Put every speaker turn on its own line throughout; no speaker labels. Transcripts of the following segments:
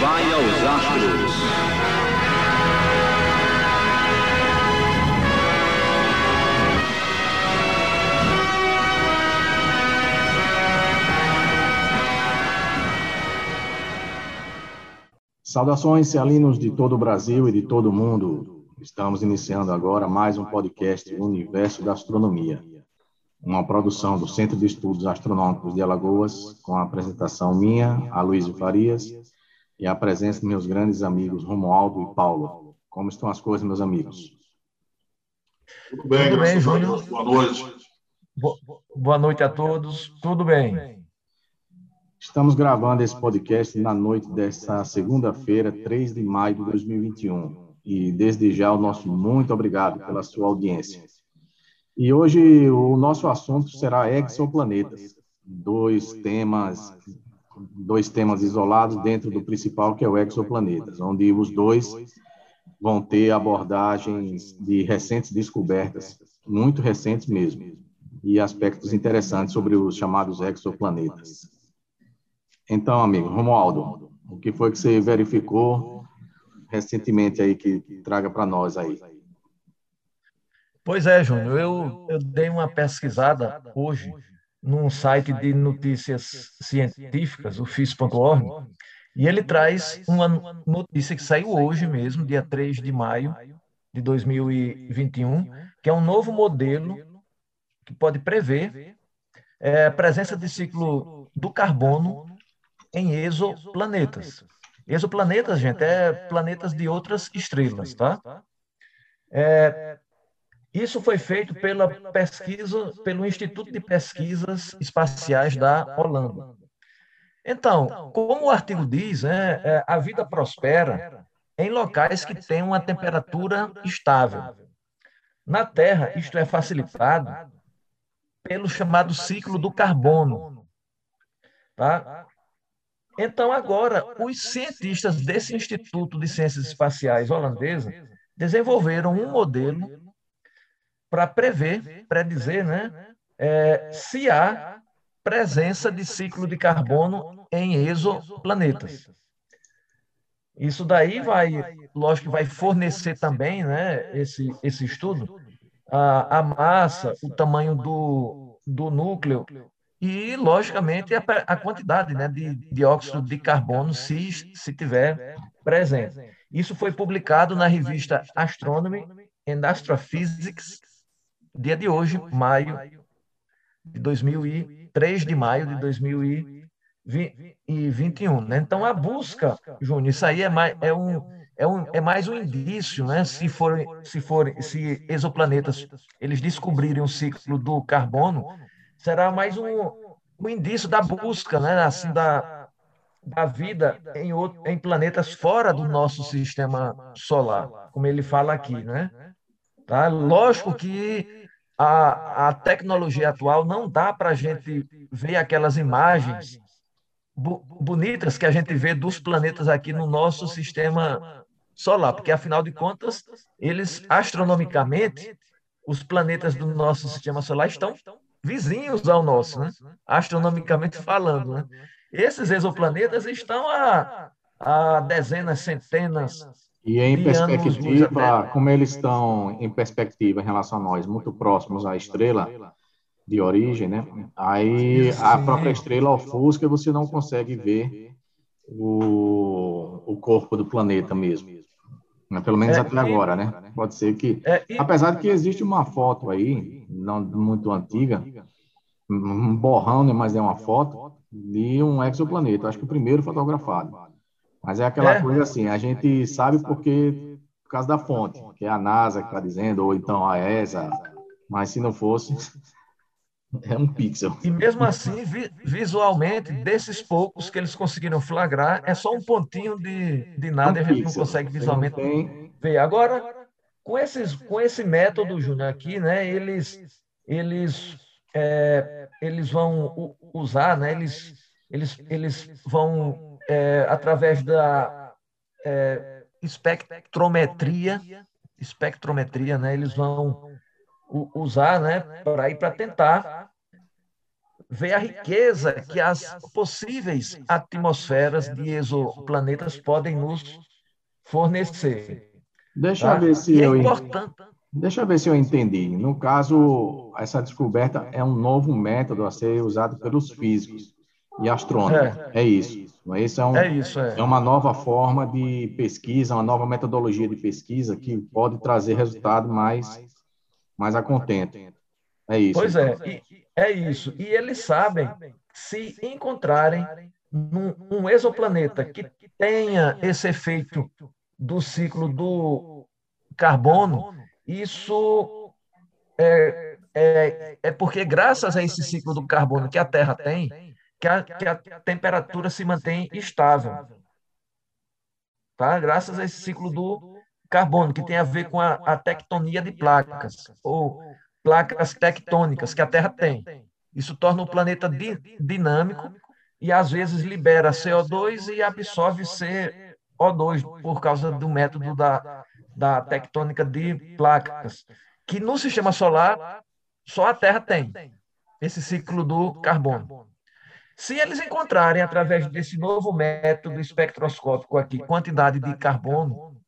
vai aos astros.
Saudações, cealinos de todo o Brasil e de todo o mundo. Estamos iniciando agora mais um podcast Universo da Astronomia, uma produção do Centro de Estudos Astronômicos de Alagoas, com a apresentação minha, Aloysio Farias, e a presença de meus grandes amigos Romualdo e Paulo. Como estão as coisas, meus amigos?
Tudo bem, Tudo bem Júnior. Boa noite.
Boa noite a todos. Tudo bem.
Estamos gravando esse podcast na noite desta segunda-feira, 3 de maio de 2021. E desde já o nosso muito obrigado pela sua audiência. E hoje o nosso assunto será exoplanetas, dois temas dois temas isolados dentro do principal que é o exoplanetas, onde os dois vão ter abordagens de recentes descobertas, muito recentes mesmo, e aspectos interessantes sobre os chamados exoplanetas. Então, amigo, Romualdo, o que foi que você verificou recentemente aí que traga para nós aí?
Pois é, Júnior, eu, eu dei uma pesquisada hoje num site de notícias científicas, o FIS.org, e ele traz uma notícia que saiu hoje mesmo, dia 3 de maio de 2021, que é um novo modelo que pode prever é, a presença de ciclo do carbono em exoplanetas. Exoplanetas, gente, é planetas de outras estrelas, tá? É, isso foi feito pela pesquisa, pelo Instituto de Pesquisas Espaciais da Holanda. Então, como o artigo diz, né, é, a vida prospera em locais que têm uma temperatura estável. Na Terra, isto é facilitado pelo chamado ciclo do carbono. Tá? Então, agora, os cientistas desse Instituto de Ciências Espaciais holandesa desenvolveram um modelo para prever, predizer, né, é, se há presença de ciclo de carbono em exoplanetas. Isso daí vai, lógico que vai fornecer também, né, esse, esse estudo, a, a massa, o tamanho do, do núcleo e, logicamente, a, a quantidade né, de dióxido de carbono, se, se tiver presente. Isso foi publicado na revista Astronomy and Astrophysics, dia de hoje, maio de 2003 de maio de 2021. Né? Então, a busca, Júnior, isso aí é mais, é um, é, um, é mais um indício, né? se forem se for, se exoplanetas eles descobrirem o ciclo do carbono, será mais um, um indício da busca, né, assim, da, da vida em, outro, em planetas fora do nosso sistema solar, como ele fala aqui, né? Tá? Lógico que a, a tecnologia atual não dá para a gente ver aquelas imagens bonitas que a gente vê dos planetas aqui no nosso sistema solar, porque afinal de contas, eles astronomicamente, os planetas do nosso sistema solar estão vizinhos ao nosso, né? astronomicamente falando. Né? Esses exoplanetas estão a, a dezenas, centenas.
E em perspectiva, como eles estão em perspectiva em relação a nós, muito próximos à estrela de origem, né? Aí a própria estrela ofusca e você não consegue ver o, o corpo do planeta mesmo. Né? Pelo menos é, até agora, né? Pode ser que. É, e... Apesar de que existe uma foto aí, não muito antiga, um borrão, né? mas é uma foto, de um exoplaneta. Acho que o primeiro fotografado. Mas é aquela é. coisa assim, a gente sabe porque por causa da fonte, que é a NASA que está dizendo, ou então a ESA, mas se não fosse, é um pixel.
E mesmo assim, vi, visualmente, desses poucos que eles conseguiram flagrar, é só um pontinho de, de nada um e a gente pixel. não consegue visualmente não tem... ver. Agora, com, esses, com esse método, Júnior, aqui, né, eles, eles, é, eles vão usar, né, eles, eles, eles vão, é, através da é, espectrometria, espectrometria, né, eles vão usar né, para ir para tentar ver a riqueza que as possíveis atmosferas de exoplanetas podem nos fornecer.
Deixa tá? eu ver se é eu. Importante... Deixa eu ver se eu entendi. No caso, essa descoberta é um novo método a ser usado pelos físicos e astrônomos. É, é isso. Isso é, um, é, isso é. é uma nova forma de pesquisa, uma nova metodologia de pesquisa que pode trazer resultado mais, mais a contento. É isso.
Pois é, e, é isso. E eles sabem, se encontrarem num, um exoplaneta que tenha esse efeito do ciclo do carbono, isso é, é, é porque, graças a esse ciclo do carbono que a Terra tem, que a, que a temperatura se mantém estável. Tá? Graças a esse ciclo do carbono, que tem a ver com a, a tectonia de placas, ou placas tectônicas que a Terra tem. Isso torna o planeta di, dinâmico e, às vezes, libera CO2 e absorve CO2 por causa do método da, da tectônica de placas, que no sistema solar só a Terra tem, esse ciclo do carbono. Se eles encontrarem, através desse novo método espectroscópico aqui, quantidade de carbono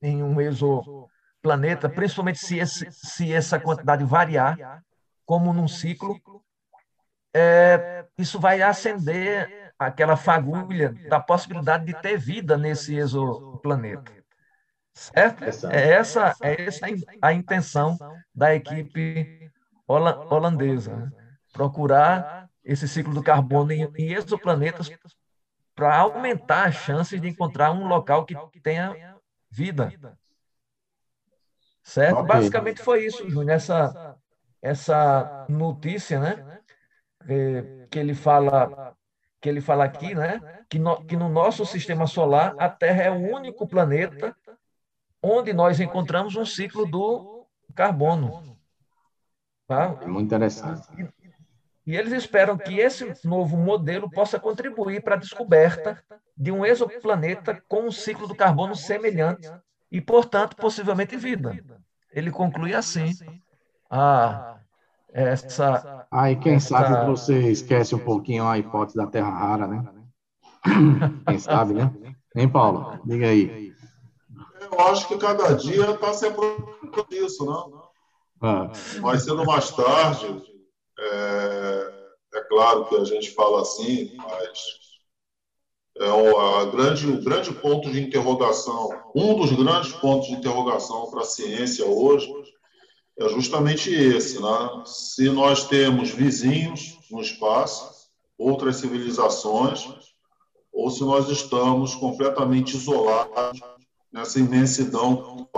em um exoplaneta, principalmente se, esse, se essa quantidade variar, como num ciclo, é, isso vai acender aquela fagulha da possibilidade de ter vida nesse exoplaneta. Certo? É essa, é essa a intenção da equipe holandesa. Né? Procurar esse ciclo do carbono em, em exoplanetas para aumentar as chances de encontrar um local que tenha vida. Certo? Okay. Basicamente foi isso, Júnior, essa, essa notícia, né? É, que ele fala que ele fala aqui, né? Que no, que no nosso sistema solar a Terra é o único planeta onde nós encontramos um ciclo do carbono.
Tá? É muito interessante.
E eles esperam que esse novo modelo possa contribuir para a descoberta de um exoplaneta com um ciclo do carbono semelhante e, portanto, possivelmente vida. Ele conclui assim a essa.
Aí, quem essa... sabe você esquece um pouquinho a hipótese da Terra rara, né? Quem sabe, né? Hein, Paulo? Diga aí.
Eu acho que cada dia está se aproximando disso, não? Ah. Mais cedo ou mais tarde, é, é, claro que a gente fala assim, mas é o, grande, o grande ponto de interrogação, um dos grandes pontos de interrogação para a ciência hoje é justamente esse, né? Se nós temos vizinhos no espaço, outras civilizações, ou se nós estamos completamente isolados nessa imensidão.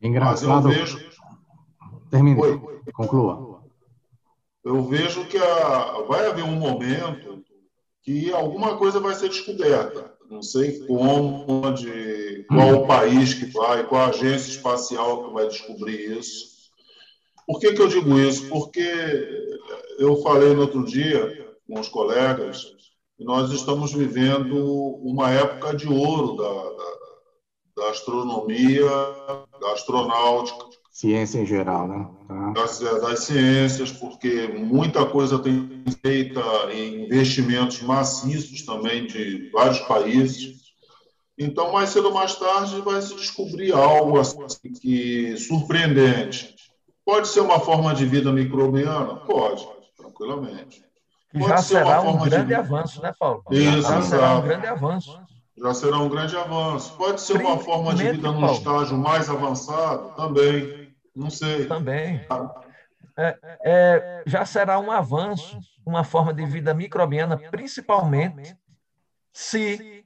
Engraçado. Mas eu vejo. Termine. Oi. Conclua
eu vejo que a, vai haver um momento que alguma coisa vai ser descoberta. Não sei como, onde, qual o país que vai, qual a agência espacial que vai descobrir isso. Por que, que eu digo isso? Porque eu falei no outro dia com os colegas que nós estamos vivendo uma época de ouro da, da, da astronomia, da astronáutica,
Ciência em geral, né?
Tá. Das, das, ciências, porque muita coisa tem feita em investimentos maciços também de vários países. Então, mais cedo ou mais tarde, vai se descobrir algo assim que surpreendente. Pode ser uma forma de vida microbiana? Pode, tranquilamente.
Pode já será um grande avanço, né, Paulo?
Isso,
já será um grande avanço.
Já será um grande avanço. Pode ser uma forma de vida num estágio mais avançado? Também. Não sei.
Também. É, é, já será um avanço, uma forma de vida microbiana, principalmente se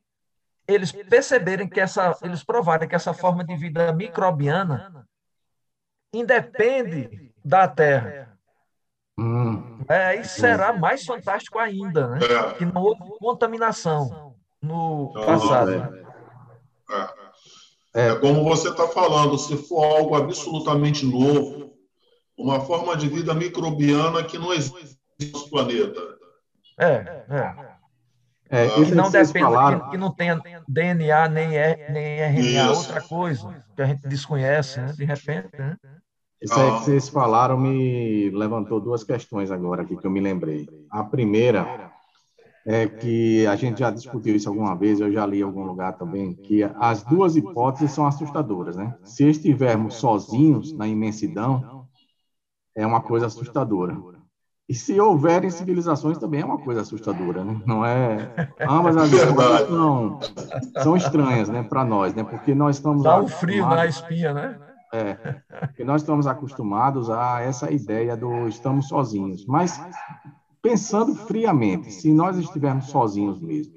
eles perceberem que essa, eles provarem que essa forma de vida microbiana independe da Terra. Hum. É, e será mais fantástico ainda, né? É. Que não houve contaminação no passado.
É. é. Como você está falando, se for algo absolutamente novo, uma forma de vida microbiana que não existe no planeta.
É, é. É, ah, que não depende, que, que, não tenha DNA nem, é, nem RNA, isso. outra coisa que a gente desconhece, né? de repente. Né?
Isso aí que vocês falaram me levantou duas questões agora aqui que eu me lembrei. A primeira é que a gente já discutiu isso alguma vez, eu já li em algum lugar também, que as duas hipóteses são assustadoras, né? Se estivermos sozinhos na imensidão, é uma coisa assustadora. E se houverem civilizações também é uma coisa assustadora, né? Não é ambas as coisas são, são estranhas, né, para nós, né? Porque nós estamos
dá um frio na espinha, né?
É, porque nós estamos acostumados a essa ideia do estamos sozinhos. Mas pensando friamente, se nós estivermos sozinhos mesmo,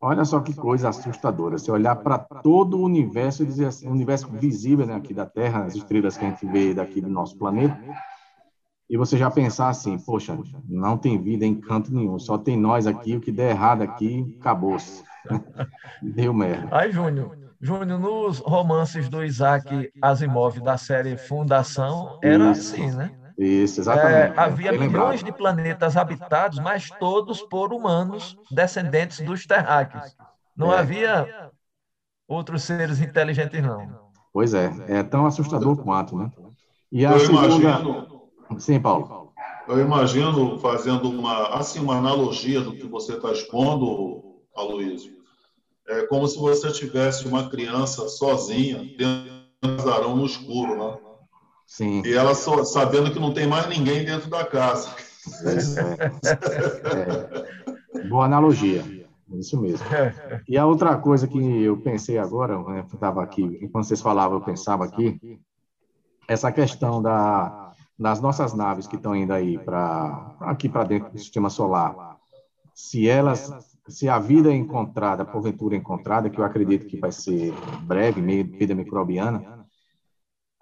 olha só que coisa assustadora. Se olhar para todo o universo, dizer assim, o universo visível né, aqui da Terra, as estrelas que a gente vê daqui do nosso planeta, e você já pensar assim, poxa, não tem vida em canto nenhum, só tem nós aqui, o que der errado aqui, acabou-se. Deu merda.
Aí, Júnior, Júnior, nos romances do Isaac Asimov da série Fundação, era assim, né?
Isso, exatamente.
É, havia milhões de planetas habitados, mas todos por humanos descendentes dos terráqueos. Não é. havia outros seres inteligentes, não.
Pois é, é tão assustador quanto, né? E a Eu segunda... imagino... Sim, Paulo.
Eu imagino, fazendo uma, assim, uma analogia do que você está expondo, Aloysio, é como se você tivesse uma criança sozinha dentro do casarão no escuro, né?
Sim.
E ela só, sabendo que não tem mais ninguém dentro da casa.
É, é. Boa analogia. Isso mesmo. E a outra coisa que eu pensei agora, né, eu estava aqui, enquanto vocês falavam, eu pensava aqui, essa questão da, das nossas naves que estão indo aí para aqui para dentro do sistema solar, se elas, se a vida é encontrada, porventura encontrada, que eu acredito que vai ser breve, vida microbiana,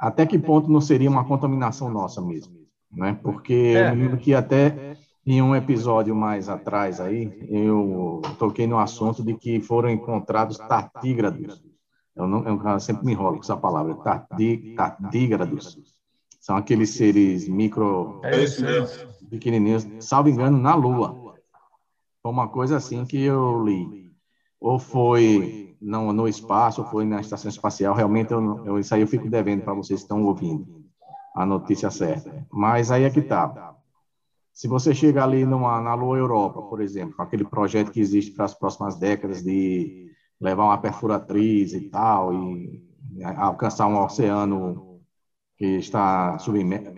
até que ponto não seria uma contaminação nossa mesmo, né? Porque é. eu lembro que até em um episódio mais atrás aí, eu toquei no assunto de que foram encontrados tartígrados. Eu, não, eu sempre me enrolo com essa palavra, tartígrados. São aqueles seres micro,
é isso
pequenininhos, salvo engano, na Lua. Foi uma coisa assim que eu li. Ou foi não no espaço, foi na estação espacial. Realmente, eu, eu, isso aí eu fico devendo para vocês que estão ouvindo a notícia certa. Mas aí é que está. Se você chega ali numa, na Lua Europa, por exemplo, com aquele projeto que existe para as próximas décadas de levar uma perfuratriz e tal, e alcançar um oceano que está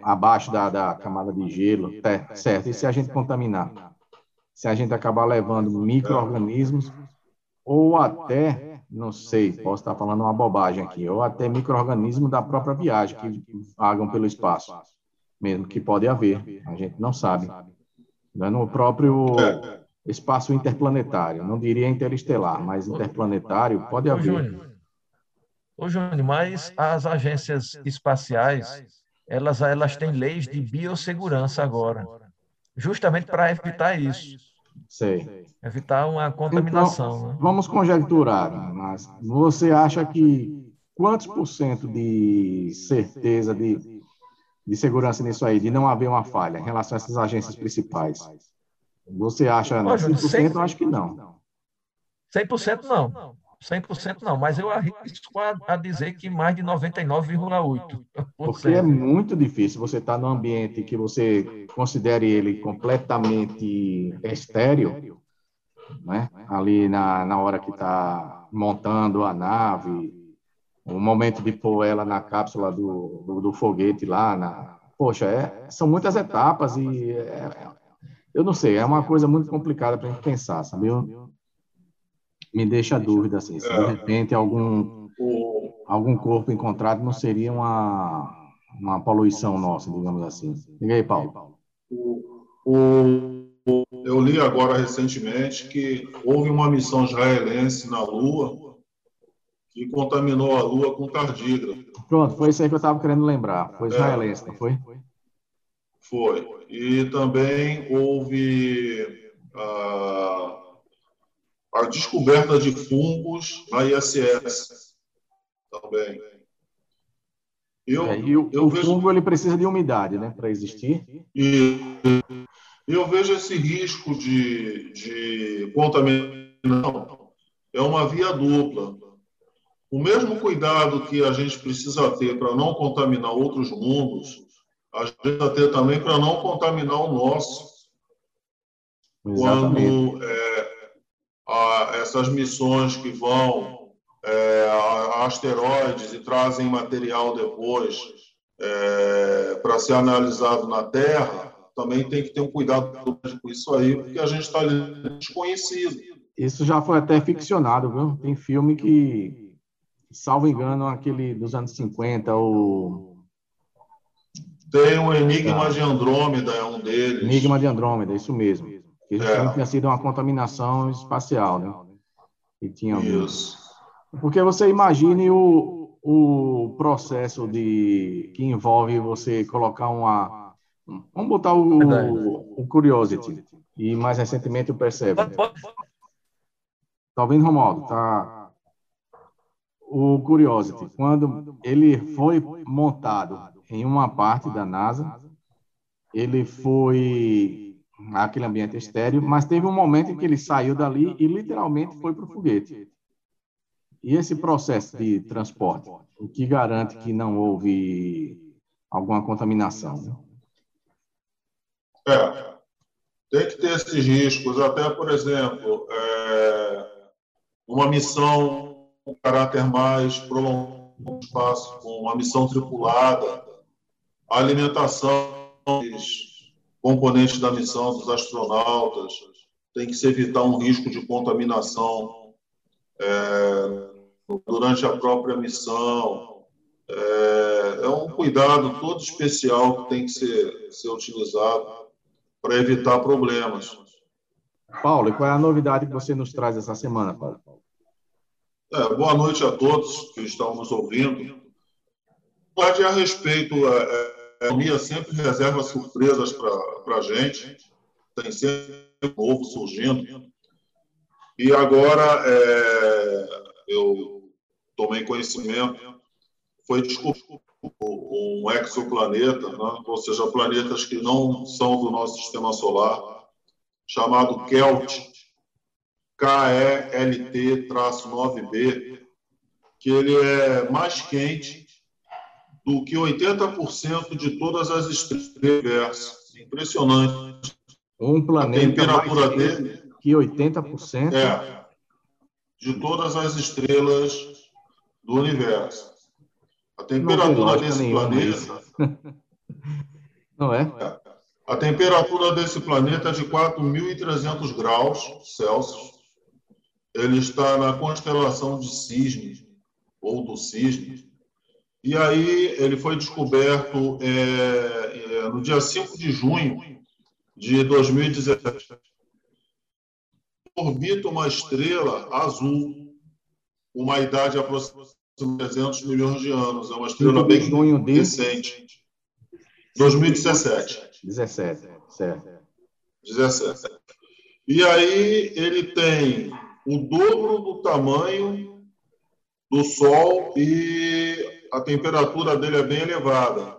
abaixo da, da camada de gelo, é, certo? E se a gente contaminar? Se a gente acabar levando micro-organismos ou até não sei, posso estar falando uma bobagem aqui, ou até micro-organismos da própria viagem que vagam pelo espaço, mesmo que pode haver, a gente não sabe. Né, no próprio espaço interplanetário, não diria interestelar, mas interplanetário pode haver. Ô, Júnior,
Ô, Júnior mas as agências espaciais, elas, elas têm leis de biossegurança agora, justamente para evitar isso.
Sei.
Evitar uma contaminação.
Então, né? Vamos conjecturar, mas você acha que quantos por cento de certeza de, de segurança nisso aí, de não haver uma falha em relação a essas agências principais? Você acha Ô, 100%? Eu acho que não.
100% não. 100% não, mas eu arrisco a, a dizer que mais de 99,8%.
Porque é muito difícil você estar num ambiente que você considere ele completamente estéreo, né? ali na, na hora que está montando a nave, o momento de pôr ela na cápsula do, do, do foguete lá. Na... Poxa, é, são muitas etapas e é, eu não sei, é uma coisa muito complicada para a gente pensar, sabe? Eu, me deixa dúvida assim, se de é. repente algum algum corpo encontrado não seria uma uma poluição nossa, digamos assim. Diga aí, Paulo.
Eu li agora recentemente que houve uma missão israelense na Lua que contaminou a Lua com tardígrado.
Pronto, foi isso aí que eu estava querendo lembrar. Foi é. israelense, é, não foi?
Foi. E também houve ah, a descoberta de fungos na ISS também.
Eu, é, e o, eu o vejo... fungo ele precisa de umidade, né, para existir.
E eu vejo esse risco de, de contaminação é uma via dupla. o mesmo cuidado que a gente precisa ter para não contaminar outros mundos, a gente precisa ter também para não contaminar o nosso. Exatamente. Quando é, essas missões que vão é, a, asteroides e trazem material depois é, para ser analisado na Terra, também tem que ter um cuidado com isso aí, porque a gente está desconhecido.
Isso já foi até ficcionado, viu? Tem filme que, salvo engano, aquele dos anos 50, o.
Tem o Enigma de Andrômeda, é um deles.
Enigma de Andrômeda, isso mesmo. Que é. tinha sido uma contaminação espacial, né? E tinha
isso.
Porque você imagine o, o processo de que envolve você colocar uma. Vamos botar o, o Curiosity e mais recentemente o Perseverance. Tá ouvindo, Romualdo? Tá. O Curiosity, quando ele foi montado em uma parte da NASA, ele foi aquele ambiente estéreo, mas teve um momento em que ele saiu dali e literalmente foi para o foguete. E esse processo de transporte, o que garante que não houve alguma contaminação?
É, tem que ter esses riscos. Até, por exemplo, é, uma missão com caráter mais prolongado no espaço, com uma missão tripulada, a alimentação dos componentes da missão dos astronautas, tem que se evitar um risco de contaminação é, durante a própria missão. É, é, um cuidado todo especial que tem que ser, ser utilizado para evitar problemas.
Paulo, e qual é a novidade que você nos traz essa semana, Paulo?
É, boa noite a todos que estão nos ouvindo. Pode a respeito, é, é, economia sempre reserva surpresas para a gente, tem sempre novo surgindo. E agora é, eu tomei conhecimento, foi descoberto um exoplaneta, né? ou seja, planetas que não são do nosso sistema solar, chamado KELT, KELT-9b, que ele é mais quente do que 80% de todas as estrelas do universo. Impressionante.
Um planeta a temperatura dele que 80%?
É, de todas as estrelas do universo. A temperatura desse planeta...
Não é? é?
A temperatura desse planeta é de 4.300 graus Celsius ele está na constelação de Cisne, ou do Cisne, e aí ele foi descoberto é, é, no dia 5 de junho de 2017. Orbita uma estrela azul, uma idade aproximadamente de 300 milhões de anos. É uma estrela bem recente. 2017.
17, certo.
17. E aí ele tem o dobro do tamanho do Sol e a temperatura dele é bem elevada.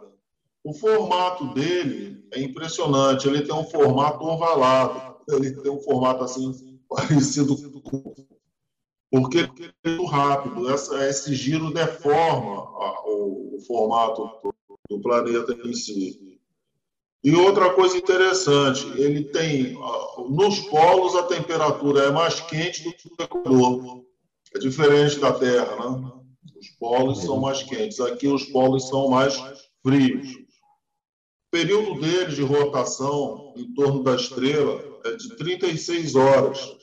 O formato dele é impressionante. Ele tem um formato ovalado. Ele tem um formato assim parecido com porque é muito rápido. Essa, esse giro deforma a, o, o, formato do, do planeta em si. E outra coisa interessante, ele tem nos polos a temperatura é mais quente do que o Equador. É diferente da Terra, né? Os polos são mais quentes. Aqui os polos são mais frios. O período dele de rotação em torno da estrela é de 36 horas.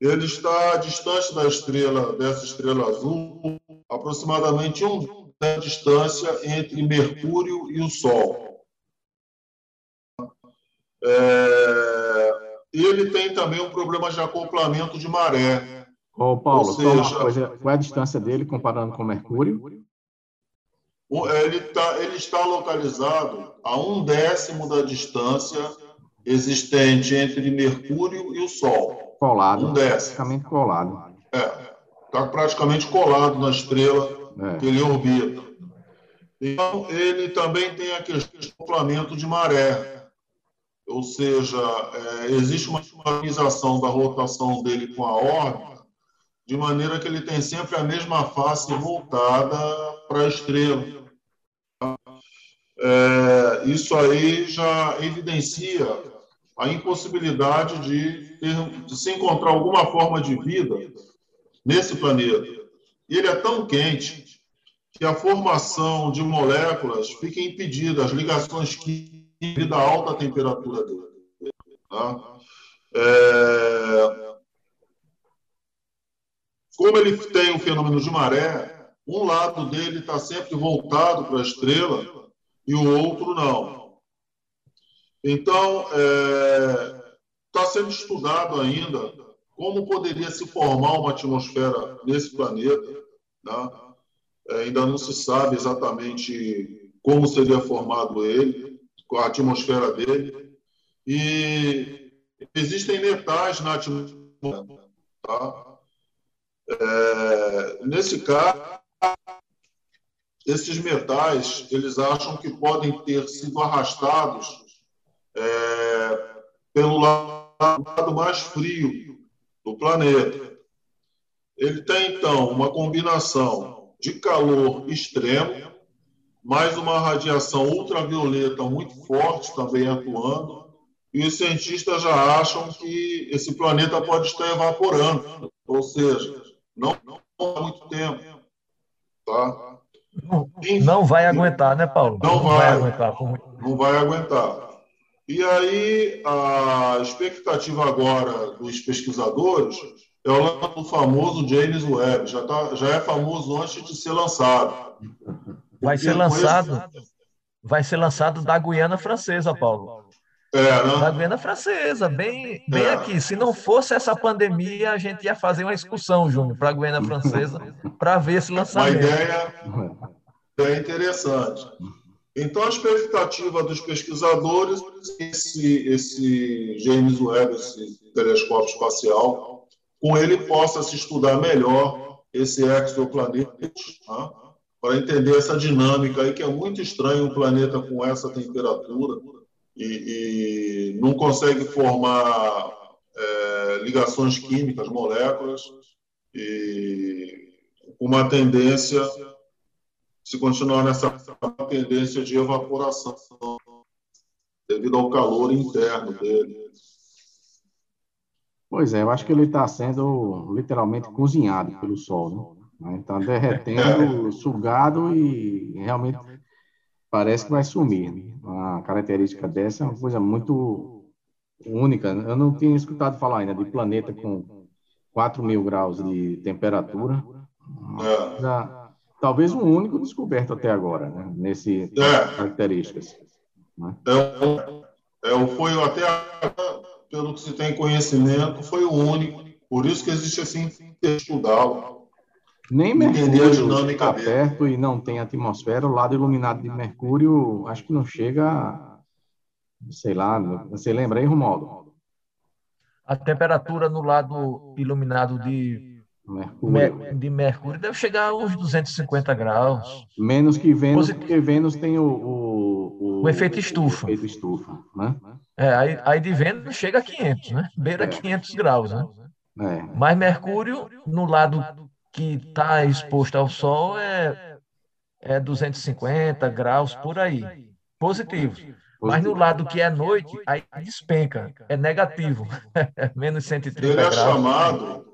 Ele está distante da estrela, dessa estrela azul, aproximadamente um de distância entre Mercúrio e o Sol. É, ele tem também um problema de acoplamento de maré.
Ô, Paulo, seja, coisa, qual é a distância dele comparando com Mercúrio?
Ele, tá, ele está localizado a um décimo da distância existente entre Mercúrio e o Sol.
Colado.
Um décimo.
Praticamente colado.
É, está praticamente colado na estrela é. que ele orbita. Então, ele também tem a questão de maré ou seja, é, existe uma sincronização da rotação dele com a órbita de maneira que ele tem sempre a mesma face voltada para a estrela. É, isso aí já evidencia a impossibilidade de, ter, de se encontrar alguma forma de vida nesse planeta. Ele é tão quente que a formação de moléculas fica impedida, as ligações químicas à alta temperatura dele. Tá? É... Como ele tem o fenômeno de maré, um lado dele está sempre voltado para a estrela e o outro não. Então, está é... sendo estudado ainda como poderia se formar uma atmosfera nesse planeta. Tá? É, ainda não se sabe exatamente como seria formado ele, a atmosfera dele. E existem metais na atmosfera. Tá? É, nesse caso, esses metais, eles acham que podem ter sido arrastados é, pelo lado mais frio do planeta. Ele tem, então, uma combinação de calor extremo, mais uma radiação ultravioleta muito forte também atuando, e os cientistas já acham que esse planeta pode estar evaporando, ou seja, não, não há muito tempo. Tá?
Não, não vai aguentar, né, Paulo?
Não, não vai, vai aguentar. Não vai aguentar. E aí, a expectativa agora dos pesquisadores é o famoso James Webb. Já, tá, já é famoso antes de ser lançado.
Vai ser lançado. Esse... Vai ser lançado da Guiana Francesa, Paulo.
É, né?
Da Guiana Francesa, bem, bem é. aqui. Se não fosse essa pandemia, a gente ia fazer uma excursão, Júnior, para a Guiana Francesa, para ver esse lançamento.
Uma ideia, é interessante. Então, a expectativa dos pesquisadores esse, esse James Webb, esse telescópio espacial, com ele possa se estudar melhor esse exoplaneta, né? para entender essa dinâmica aí, que é muito estranho um planeta com essa temperatura e, e não consegue formar é, ligações químicas, moléculas, e uma tendência se continuar nessa tendência de evaporação devido ao calor interno dele.
Pois é, eu acho que ele está sendo literalmente cozinhado pelo sol, né? Está derretendo, é. sugado e realmente parece que vai sumir. Né? Uma característica dessa é uma coisa muito única. Eu não tinha escutado falar ainda de planeta com 4 mil graus de temperatura. É talvez o único descoberto até agora, né? Nesse é. características. Né?
É, é, foi até pelo que se tem conhecimento, foi o único. Por isso que existe assim estudá-lo.
Nem Mercúrio está perto e não tem atmosfera. O lado iluminado de Mercúrio, acho que não chega, sei lá, você lembra aí, Romualdo?
A temperatura no lado iluminado de Mercúrio. de Mercúrio deve chegar a uns 250 graus.
Menos que Vênus, Posit... porque Vênus tem o, o,
o, o efeito estufa.
O efeito estufa né?
é, aí, aí de Vênus chega a 500, né? Beira é. 500 graus, né? É. Mas Mercúrio, no lado que está exposto ao Sol, é, é 250 graus por aí. Positivo. Mas no lado que é noite, aí despenca, é negativo. Menos 130
Ele
é graus.
chamado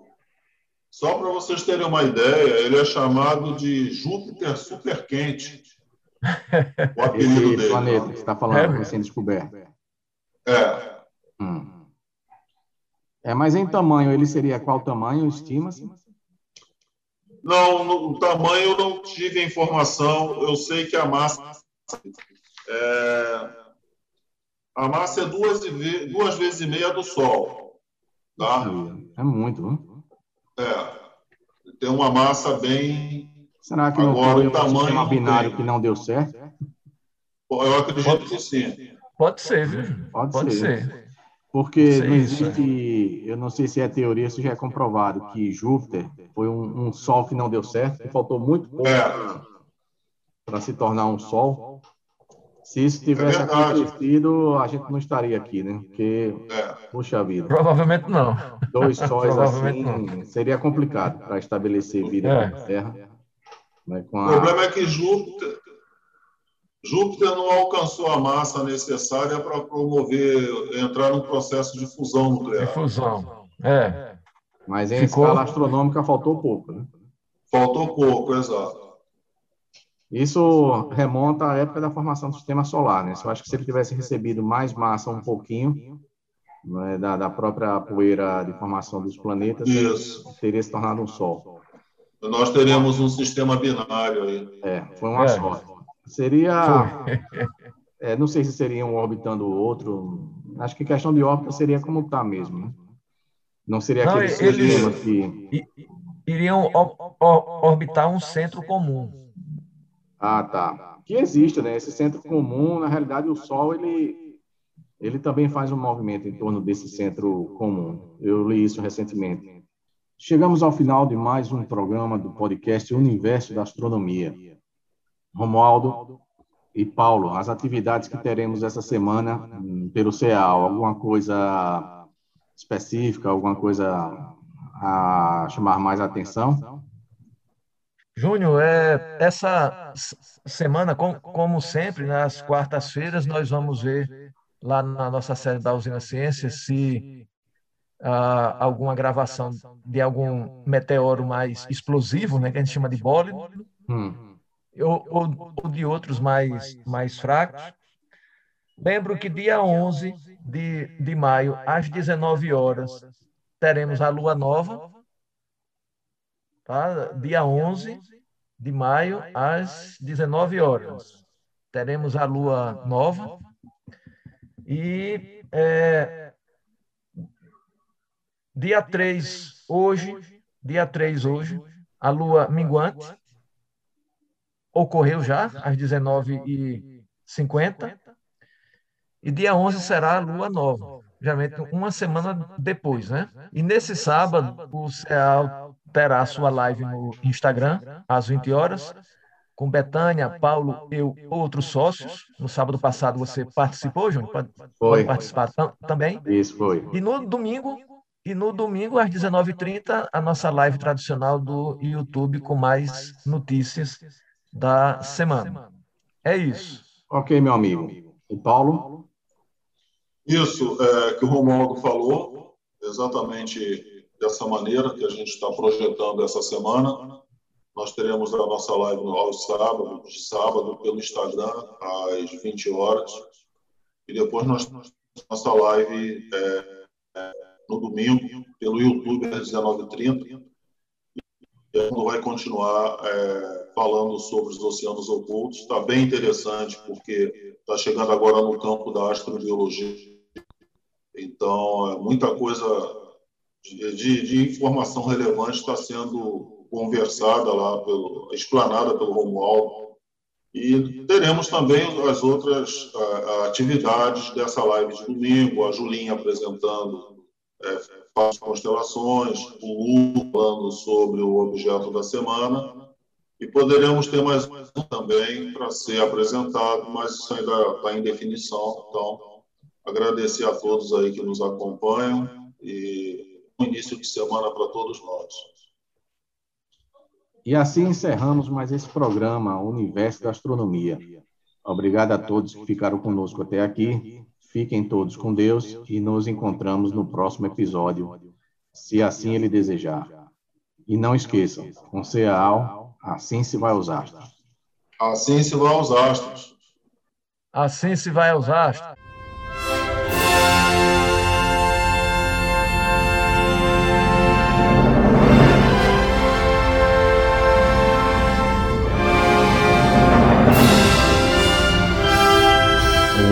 só para vocês terem uma ideia, ele é chamado de Júpiter superquente.
O apelido Esse dele. planeta que você está falando, é, recém-descoberto.
É.
Hum. É, mas em tamanho, ele seria qual tamanho, estima-se?
Não, no tamanho eu não tive informação. Eu sei que a massa é, a massa é duas, duas vezes e meia do Sol. Tá?
É muito, não?
É. Tem uma massa bem.
Será que Agora, não foi o tamanho sistema binário tem. que não deu certo?
Eu acredito pode, que sim.
Pode ser, viu?
Pode, pode ser. ser. Porque não existe, eu não sei se é teoria, se já é comprovado que Júpiter foi um, um Sol que não deu certo, que faltou muito pouco é. para se tornar um Sol. Se isso tivesse é acontecido, a gente não estaria aqui, né? Porque, é. puxa vida.
Provavelmente não.
Dois sóis assim não. seria complicado para estabelecer vida é. na Terra.
A... O problema é que Júpiter, Júpiter não alcançou a massa necessária para promover, entrar num processo de fusão nuclear.
De fusão, é.
Mas em Ficou... escala astronômica faltou pouco, né?
Faltou pouco, exato.
Isso remonta à época da formação do sistema solar, né? Eu acho que se ele tivesse recebido mais massa um pouquinho né, da, da, própria poeira de formação dos planetas, Isso. teria se tornado um Sol.
Nós teríamos um sistema binário aí.
É, foi uma é. sorte. Seria, é, não sei se seriam orbitando o outro. Acho que questão de órbita seria como está mesmo, né? Não seria não, aquele sistema que
iriam orbitar um centro comum.
Ah, tá. Que existe, né? Esse centro comum, na realidade, o Sol, ele, ele também faz um movimento em torno desse centro comum. Eu li isso recentemente. Chegamos ao final de mais um programa do podcast Universo da Astronomia. Romualdo e Paulo, as atividades que teremos essa semana hum, pelo CEAL, alguma coisa específica, alguma coisa a chamar mais atenção?
Júnior, é, essa semana, com, como sempre, nas quartas-feiras, nós vamos ver lá na nossa série da Usina Ciências se ah, alguma gravação de algum meteoro mais explosivo, né, que a gente chama de bólido, hum. Ou, ou, ou, de outros mais, mais fracos. Lembro que dia 11 de, de maio, às 19 horas, teremos a lua nova, Tá? Dia 11 de maio, às 19 horas. Teremos a lua nova. E é, dia 3, hoje, dia 3 hoje, a lua minguante ocorreu já às 19h50. E dia 11 será a lua nova, geralmente uma semana depois, né? E nesse sábado, o CEAL terá a sua live no Instagram, às 20 horas, com Betânia, Paulo, eu, outros sócios. No sábado passado você participou, Júnior? Pode,
foi.
Pode participar também?
Isso, foi.
E no domingo, e no domingo, às 19h30, a nossa live tradicional do YouTube com mais notícias da semana. É isso.
Ok, meu amigo. E Paulo?
Isso é, que o Romualdo falou, exatamente dessa maneira que a gente está projetando essa semana. Nós teremos a nossa live aos sábados, de sábado, pelo Instagram, às 20 horas. E depois nós temos nossa live é, é, no domingo, pelo YouTube, às 19h30. A gente vai continuar é, falando sobre os oceanos ocultos. Está bem interessante, porque está chegando agora no campo da astrobiologia. Então, é muita coisa de, de informação relevante está sendo conversada lá, pelo, explanada pelo Romualdo. E teremos também as outras atividades dessa live de domingo, a Julinha apresentando é, constelações, o Lu falando sobre o objeto da semana, e poderemos ter mais um também para ser apresentado, mas isso ainda está em definição. Então, agradecer a todos aí que nos acompanham e início de semana para todos nós.
E assim encerramos mais esse programa, Universo da Astronomia. Obrigado a todos que ficaram conosco até aqui. Fiquem todos com Deus e nos encontramos no próximo episódio, se assim Ele desejar. E não esqueçam, com CEAL, assim se vai aos astros.
Assim se vai aos astros.
Assim se vai aos astros.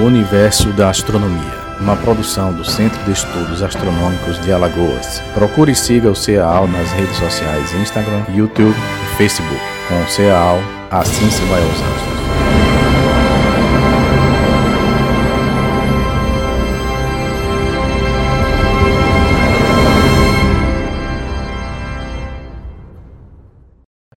Universo da Astronomia, uma produção do Centro de Estudos Astronômicos de Alagoas. Procure e siga o CEAL nas redes sociais Instagram, YouTube e Facebook. Com o CEAL, assim se vai aos astros.